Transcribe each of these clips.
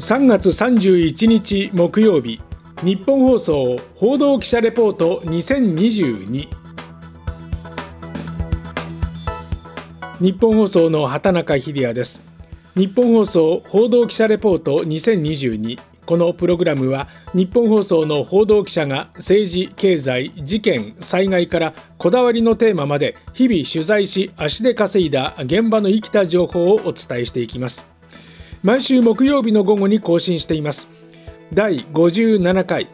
3月31日木曜日日本放送報道記者レポート2022日本放送の畑中秀也です。日本放送報道記者レポート2022このプログラムは日本放送の報道記者が政治、経済、事件、災害からこだわりのテーマまで日々取材し足で稼いだ現場の生きた情報をお伝えしていきます。毎週木曜日の午後に更新しています第57回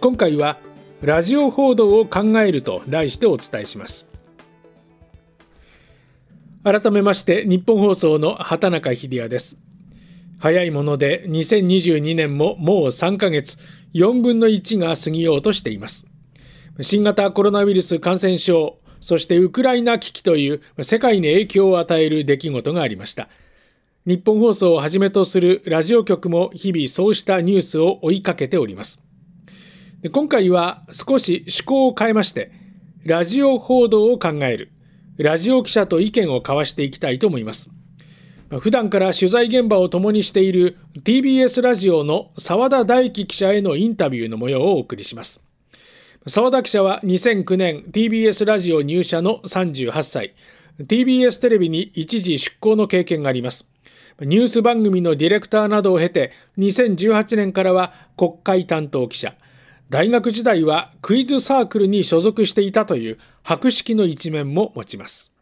今回はラジオ報道を考えると題してお伝えします改めまして日本放送の畑中秀也です早いもので2022年ももう3ヶ月、4分の1が過ぎようとしています。新型コロナウイルス感染症、そしてウクライナ危機という世界に影響を与える出来事がありました。日本放送をはじめとするラジオ局も日々そうしたニュースを追いかけております。今回は少し趣向を変えまして、ラジオ報道を考える、ラジオ記者と意見を交わしていきたいと思います。普段から取材現場を共にしている TBS ラジオの澤田大樹記者へのインタビューの模様をお送りします。澤田記者は2009年 TBS ラジオ入社の38歳、TBS テレビに一時出向の経験があります。ニュース番組のディレクターなどを経て、2018年からは国会担当記者、大学時代はクイズサークルに所属していたという博識の一面も持ちます。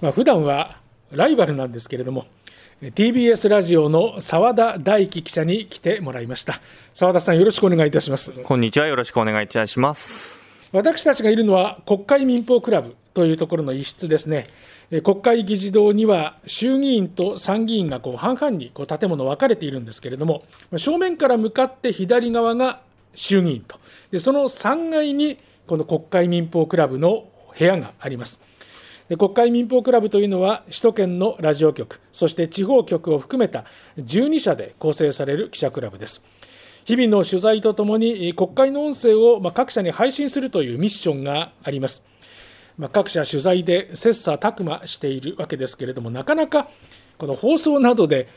まあ、普段はライバルなんですけれども、TBS ラジオの澤田大樹記者に来てもらいました。澤田さん、よろしくお願いいたします。こんにちは、よろしくお願いいたします。私たちがいるのは国会民放クラブというところの一室ですね。国会議事堂には衆議院と参議院がこう半々にこう建物分かれているんですけれども、正面から向かって左側が衆議院と、でその3階にこの国会民放クラブの部屋があります。で国会民放クラブというのは首都圏のラジオ局そして地方局を含めた12社で構成される記者クラブです日々の取材とともに国会の音声を各社に配信するというミッションがあります各社取材で切磋琢磨しているわけですけれどもなかなかこの放送などで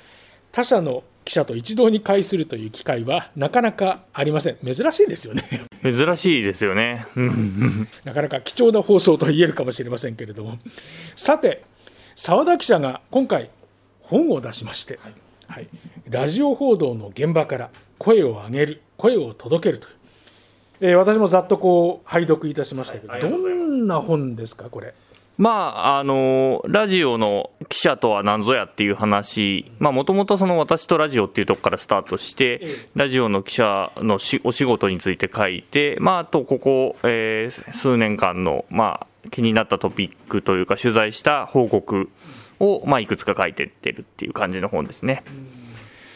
他社の記者と一堂に会するという機会はなかなかありません。珍しいですよね。珍しいですよね。なかなか貴重な放送と言えるかもしれませんけれども。さて、澤田記者が今回本を出しまして、はい、ラジオ報道の現場から声を上げる、声を届けるという。えー、私もざっとこう拝読いたしましたけど、どんな本ですか、これ？まあ、あの、ラジオの記者とは何ぞやっていう話、まあ、もともとその私とラジオっていうとこからスタートして、ラジオの記者のしお仕事について書いて、まあ、あとここ、えー、数年間の、まあ、気になったトピックというか、取材した報告を、まあ、いくつか書いてってるっていう感じの本ですね。うん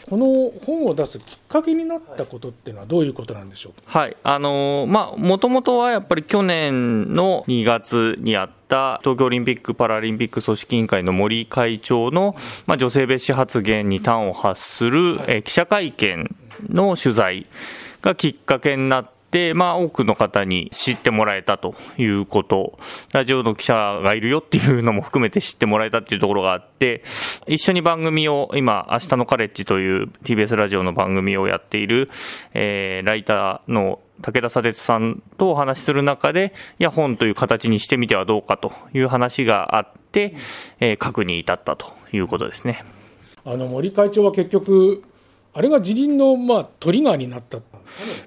この本を出すきっかけになったことっていうのは、どういうことなんでしょうか？はい、あのまあ、もともとはやっぱり去年の2月にあった東京オリンピック・パラリンピック組織委員会の森会長の、まあ、女性蔑視発言に端を発する、はい、え記者会見の取材がきっかけになって、で、まあ、多くの方に知ってもらえたということ、ラジオの記者がいるよっていうのも含めて知ってもらえたっていうところがあって、一緒に番組を、今、明日のカレッジという TBS ラジオの番組をやっている、えー、ライターの武田砂鉄さんとお話しする中で、いや、本という形にしてみてはどうかという話があって、えー、書くに至ったということですね。あの森会長は結局、あれが辞任の、まあ、トリガーになった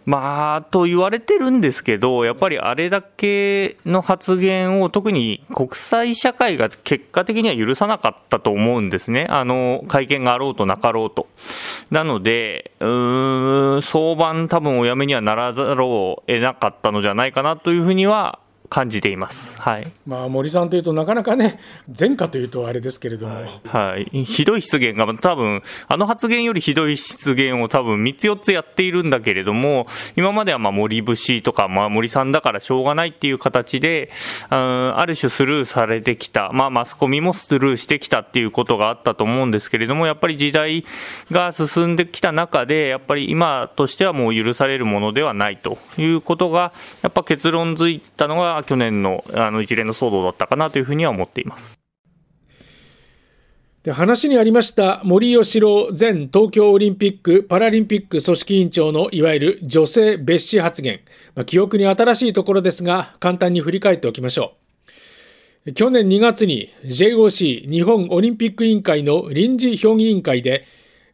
まあ、と言われてるんですけど、やっぱりあれだけの発言を特に国際社会が結果的には許さなかったと思うんですね。あの、会見があろうとなかろうと。なので、うーん、相場多分お辞めにはならざるを得なかったのじゃないかなというふうには感じています。はい。まあ、森さんというとなかなかね、前科というとあれですけれども。はい。ひどい失言が多分、あの発言よりひどい失言を多分3つ4つやっているんだけれども、今まではまあ森節とか、まあ森さんだからしょうがないっていう形で、ある種スルーされてきた、まあマスコミもスルーしてきたっていうことがあったと思うんですけれども、やっぱり時代が進んできた中で、やっぱり今としてはもう許されるものではないということが、やっぱ結論づいたのが去年のあの一連の騒動だったかなというふうには思っています。で話にありました森喜朗前東京オリンピック・パラリンピック組織委員長のいわゆる女性蔑視発言、まあ、記憶に新しいところですが簡単に振り返っておきましょう。去年2月に JOC 日本オリンピック委員会の臨時評議委員会で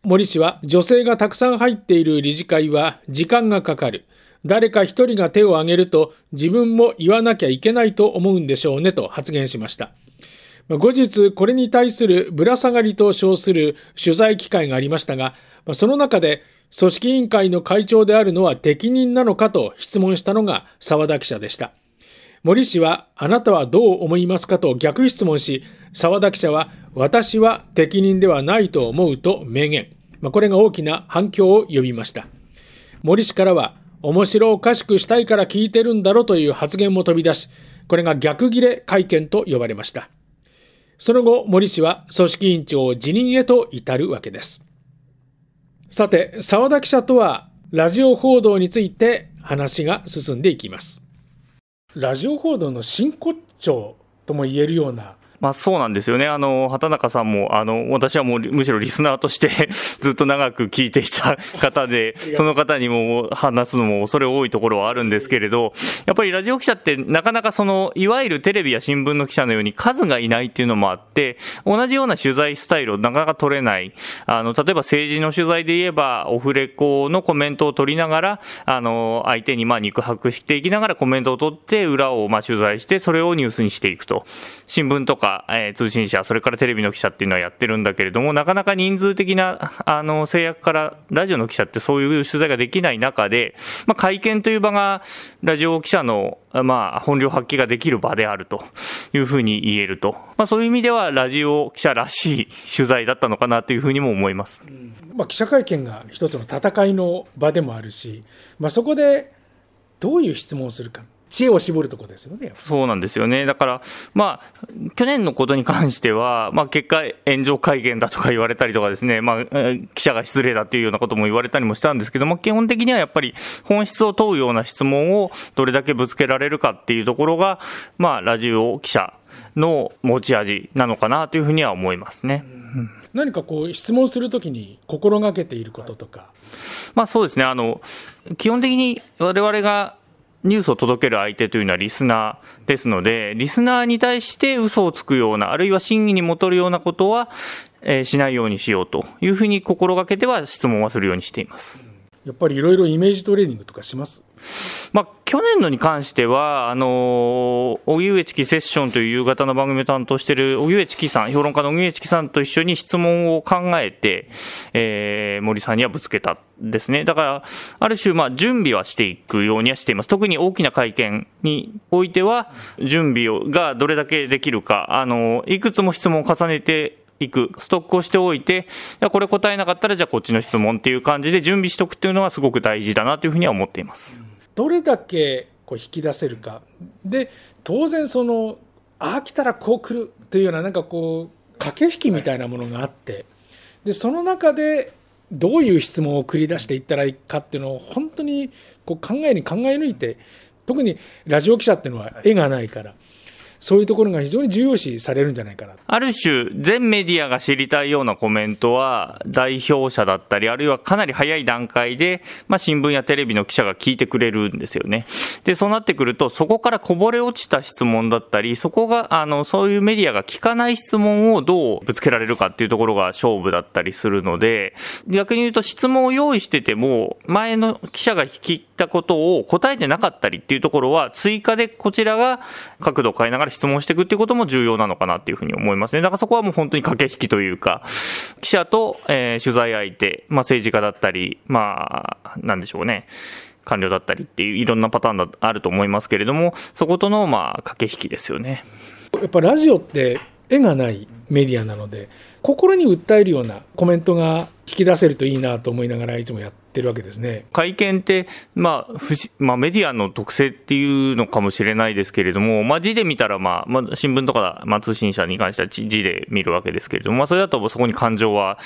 森氏は女性がたくさん入っている理事会は時間がかかる。誰か一人が手を挙げると自分も言わなきゃいけないと思うんでしょうねと発言しました後日、これに対するぶら下がりと称する取材機会がありましたが、その中で、組織委員会の会長であるのは適任なのかと質問したのが澤田記者でした。森氏は、あなたはどう思いますかと逆質問し、澤田記者は、私は適任ではないと思うと明言。これが大きな反響を呼びました。森氏からは、面白おかしくしたいから聞いてるんだろという発言も飛び出し、これが逆切れ会見と呼ばれました。その後、森氏は組織委員長を辞任へと至るわけです。さて、澤田記者とは、ラジオ報道について話が進んでいきます。ラジオ報道の真骨頂とも言えるようなまあそうなんですよね。あの、畑中さんも、あの、私はもうむしろリスナーとして ずっと長く聞いていた方で、その方にも話すのも恐れ多いところはあるんですけれど、やっぱりラジオ記者ってなかなかその、いわゆるテレビや新聞の記者のように数がいないっていうのもあって、同じような取材スタイルをなかなか取れない。あの、例えば政治の取材で言えば、オフレコのコメントを取りながら、あの、相手にまあ肉薄していきながらコメントを取って、裏をまあ取材して、それをニュースにしていくと。新聞とかか、えー、通信社、それからテレビの記者っていうのはやってるんだけれども、なかなか人数的な、あの、制約から、ラジオの記者ってそういう取材ができない中で、まあ、会見という場が、ラジオ記者の、まあ、本領発揮ができる場であるというふうに言えると。まあ、そういう意味では、ラジオ記者らしい取材だったのかなというふうにも思います。まあ、記者会見が一つの戦いの場でもあるし、まあ、そこで、どういう質問をするか。知恵を絞るところですよね。そうなんですよね。だから、まあ、去年のことに関しては、まあ、結果、炎上会見だとか言われたりとかですね、まあ、記者が失礼だっていうようなことも言われたりもしたんですけども、基本的にはやっぱり本質を問うような質問をどれだけぶつけられるかっていうところが、まあ、ラジオ記者の持ち味なのかなというふうには思いますね。何かこう質問するときに心がけていることとか。まあそうですね。あの、基本的に我々がニュースを届ける相手というのはリスナーですので、リスナーに対して嘘をつくような、あるいは真偽にもとるようなことは、えー、しないようにしようというふうに心がけては質問はするようにしています。やっぱりいろいろイメージトレーニングとかします？まあ、去年のに関しては、あの、荻上チキセッションという夕方の番組を担当している荻上チキさん、評論家の荻上チキさんと一緒に質問を考えて、えー、森さんにはぶつけたですね。だから、ある種、まあ、準備はしていくようにはしています。特に大きな会見においては、準備をがどれだけできるか、あの、いくつも質問を重ねていく、ストックをしておいて、これ答えなかったらじゃあこっちの質問っていう感じで準備しておくっていうのはすごく大事だなというふうには思っています。どれだけこう引き出せるか。で、当然その、ああ、来たらこう来るというような、なんかこう、駆け引きみたいなものがあって、で、その中で、どういう質問を繰り出していったらいいかっていうのを本当にこう考えに考え抜いて特にラジオ記者っていうのは絵がないからそういうところが非常に重要視されるんじゃないかな。ある種、全メディアが知りたいようなコメントは、代表者だったり、あるいはかなり早い段階で、まあ、新聞やテレビの記者が聞いてくれるんですよね。で、そうなってくると、そこからこぼれ落ちた質問だったり、そこが、あの、そういうメディアが聞かない質問をどうぶつけられるかっていうところが勝負だったりするので、逆に言うと質問を用意してても、前の記者が聞いたことを答えてなかったりっていうところは、追加でこちらが角度を変えながら質問していくっていうことも重要なのかなっていうふうに思いますね。だからそこはもう本当に駆け引きというか、記者と、えー、取材相手、まあ政治家だったり、まあ、なんでしょうね。官僚だったりっていういろんなパターンがあると思いますけれども、そことのまあ駆け引きですよね。やっぱラジオって絵がないメディアなので、心に訴えるようなコメントが聞き出せるといいなと思いながらいつもやってるわけですね。会見って、まあ、不、まあメディアの特性っていうのかもしれないですけれども、まあ字で見たらまあ、まあ新聞とか、まあ通信社に関しては字で見るわけですけれども、まあそれだとそこに感情は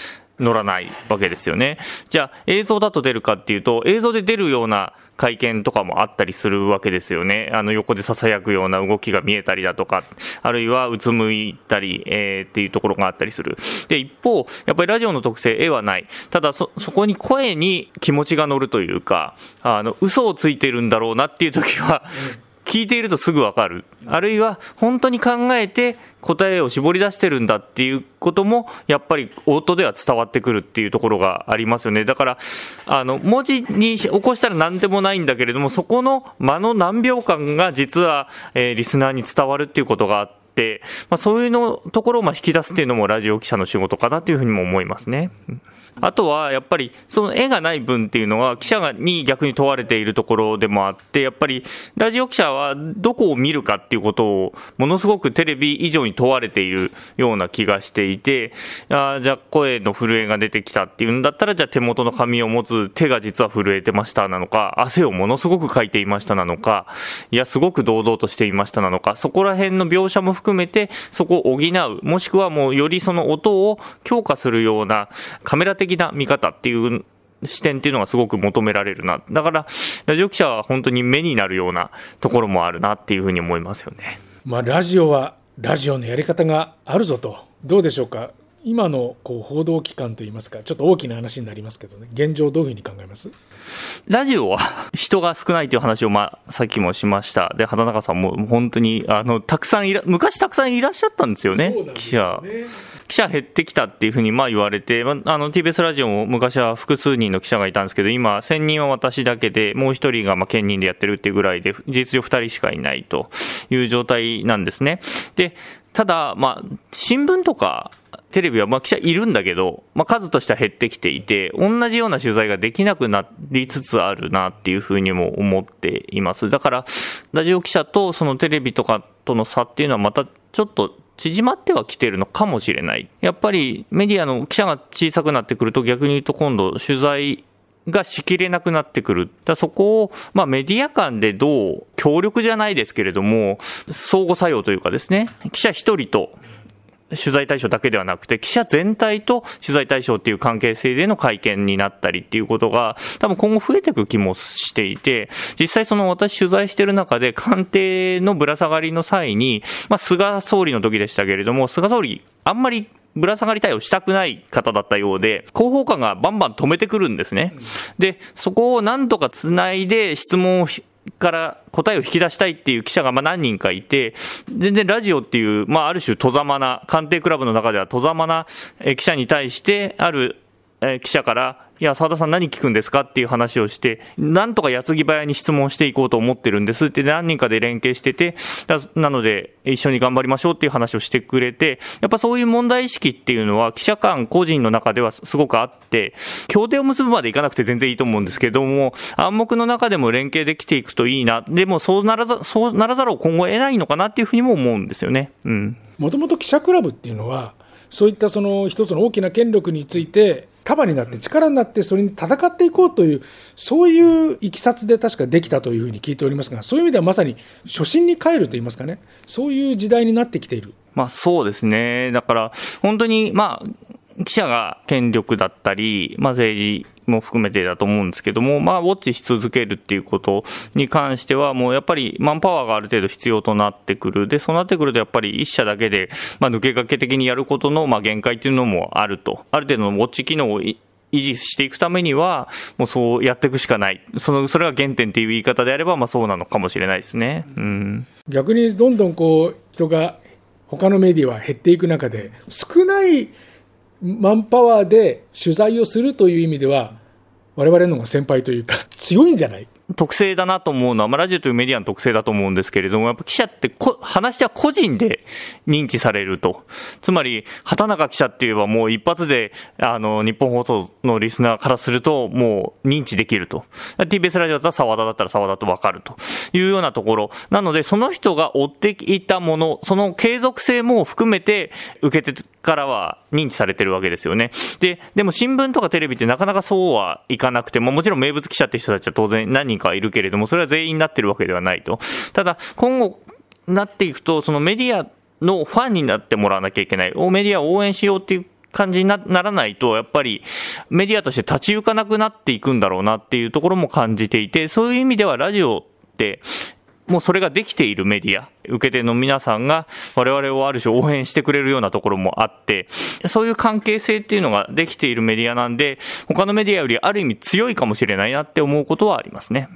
乗らないわけですよね。じゃあ映像だと出るかっていうと、映像で出るような会見とかもあったりするわけですよね。あの横で囁くような動きが見えたりだとか、あるいはうつむいたり、えー、っていうところがあったりする。で、一方、やっぱりラジオの特性、絵はない。ただそ、そこに声に気持ちが乗るというか、あの、嘘をついてるんだろうなっていう時は、聞いているとすぐわかる。あるいは、本当に考えて答えを絞り出してるんだっていうことも、やっぱり音では伝わってくるっていうところがありますよね。だから、あの、文字に起こしたら何でもないんだけれども、そこの間の何秒間が実は、えー、リスナーに伝わるっていうことがあって、まあ、そういうのところをまあ引き出すっていうのもラジオ記者の仕事かなというふうにも思いますね。うんあとはやっぱり、その絵がない分っていうのは、記者に逆に問われているところでもあって、やっぱり、ラジオ記者はどこを見るかっていうことを、ものすごくテレビ以上に問われているような気がしていて、あじゃあ声の震えが出てきたっていうんだったら、じゃあ手元の紙を持つ手が実は震えてましたなのか、汗をものすごくかいていましたなのか、いや、すごく堂々としていましたなのか、そこら辺の描写も含めて、そこを補う、もしくはもうよりその音を強化するようなカメラ的な見方っていう視点っていうのがすごく求められるな。だから、ラジオ記者は本当に目になるようなところもあるなっていうふうに思いますよね。まあ、ラジオは、ラジオのやり方があるぞと。どうでしょうか？今のこう報道機関といいますか、ちょっと大きな話になりますけどね、現状、どういうふうに考えます？ラジオは人が少ないという話を、まあ、さっきもしました、で畑中さんも本当にあのたくさんいら、昔たくさんいらっしゃったんですよね、よね記者。記者減ってきたっていうふうにまあ言われて、まあ、あの TBS ラジオも昔は複数人の記者がいたんですけど、今、1000人は私だけで、もう1人がまあ兼任でやってるっていうぐらいで、事実上2人しかいないという状態なんですね。でただ、まあ、新聞とかテレビはまあ記者いるんだけど、まあ、数としては減ってきていて、同じような取材ができなくなりつつあるなっていうふうにも思っています。だから、ラジオ記者とそのテレビとかとの差っていうのはまたちょっと縮まってはきてるのかもしれない。やっぱりメディアの記者が小さくなってくると逆に言うと今度取材がしきれなくなってくる。だそこを、まあメディア間でどう協力じゃないですけれども、相互作用というかですね、記者一人と取材対象だけではなくて、記者全体と取材対象っていう関係性での会見になったりっていうことが、多分今後増えていく気もしていて、実際その私取材してる中で、官邸のぶら下がりの際に、まあ、菅総理の時でしたけれども、菅総理、あんまりぶら下がり対応したくない方だったようで、広報官がバンバン止めてくるんですね。で、そこを何とか繋いで質問をから答えを引き出したいっていう記者がまあ何人かいて、全然ラジオっていう、まあある種、戸ざまな、官邸クラブの中では戸ざまな記者に対して、ある記者から、いや、澤田さん何聞くんですかっていう話をして、なんとか矢継ぎ早に質問していこうと思ってるんですって何人かで連携してて、なので一緒に頑張りましょうっていう話をしてくれて、やっぱそういう問題意識っていうのは記者間個人の中ではすごくあって、協定を結ぶまでいかなくて全然いいと思うんですけども、暗黙の中でも連携できていくといいな。でもそうならざ、そうならざるを今後得ないのかなっていうふうにも思うんですよね。うん。もともと記者クラブっていうのは、そういったその一つの大きな権力について束になって力になってそれに戦っていこうという、そういういきさつで確かできたというふうに聞いておりますが、そういう意味ではまさに初心に帰るといいますかね、そういう時代になってきている。まあそうですね。だから、本当に、まあ、記者が権力だったり、まあ政治も含めてだと思うんですけども、まあ、ウォッチし続けるっていうことに関しては、もうやっぱりマンパワーがある程度必要となってくる。で、そうなってくると、やっぱり一社だけで、まあ、抜け駆け的にやることの、まあ、限界っていうのもあると。ある程度のウォッチ機能を維持していくためには、もうそうやっていくしかない。その、それが原点っていう言い方であれば、まあそうなのかもしれないですね。うん。逆にどんどんこう、人が、他のメディアは減っていく中で、少ないマンパワーで取材をするという意味では、我々の方が先輩というか、強いんじゃない？特性だなと思うのは、まあ、ラジオというメディアの特性だと思うんですけれども、やっぱ記者ってこ、話は個人で認知されると。つまり、畑中記者って言えばもう一発で、あの、日本放送のリスナーからすると、もう認知できると。TBS ラジオだったら沢田だったら沢田とわかるというようなところ。なので、その人が追っていたもの、その継続性も含めて受けてからは認知されてるわけですよね。で、でも新聞とかテレビってなかなかそうはいかなくても、もちろん名物記者って人たちは当然何人かいるけれども、それは全員なってるわけではないと。ただ、今後なっていくと、そのメディアのファンになってもらわなきゃいけない。メディアを応援しようっていう感じにならないと、やっぱりメディアとして立ち行かなくなっていくんだろうなっていうところも感じていて、そういう意味ではラジオって、もうそれができているメディア、受け手の皆さんが我々をある種応援してくれるようなところもあって、そういう関係性っていうのができているメディアなんで、他のメディアよりある意味強いかもしれないなって思うことはありますね。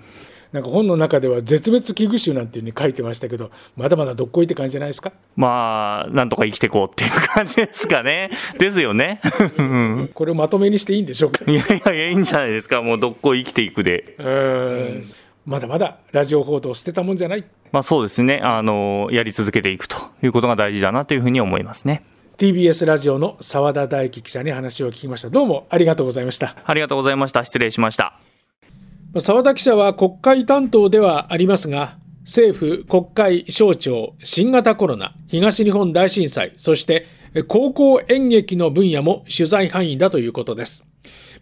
なんか本の中では絶滅危惧種なんていうふうに書いてましたけど、まだまだどっこいって感じじゃないですか？まあ、なんとか生きていこうっていう感じですかね。ですよね。これをまとめにしていいんでしょうか？いやいや、いいんじゃないですか。もうどっこい生きていくで。うんまだまだラジオ報道を捨てたもんじゃない。まあそうですね。あの、やり続けていくということが大事だなというふうに思いますね。TBS ラジオの澤田大樹記者に話を聞きました。どうもありがとうございました。ありがとうございました。失礼しました。澤田記者は国会担当ではありますが、政府、国会、省庁、新型コロナ、東日本大震災、そして高校演劇の分野も取材範囲だということです。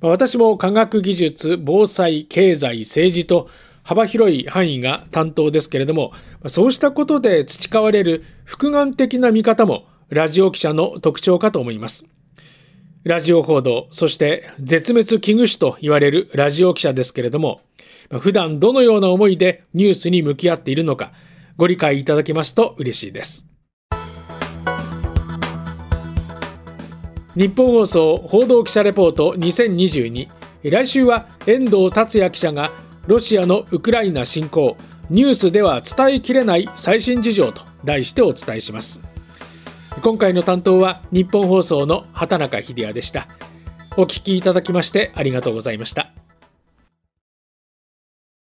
私も科学技術、防災、経済、政治と幅広い範囲が担当ですけれども、そうしたことで培われる複眼的な見方もラジオ記者の特徴かと思います。ラジオ報道、そして絶滅危惧種と言われるラジオ記者ですけれども、普段どのような思いでニュースに向き合っているのか、ご理解いただけますと嬉しいです。日本放送報道記者レポート2022来週は遠藤達也記者がロシアのウクライナ侵攻。ニュースでは伝えきれない最新事情と題してお伝えします。今回の担当は日本放送の畑中秀也でした。お聞きいただきましてありがとうございました。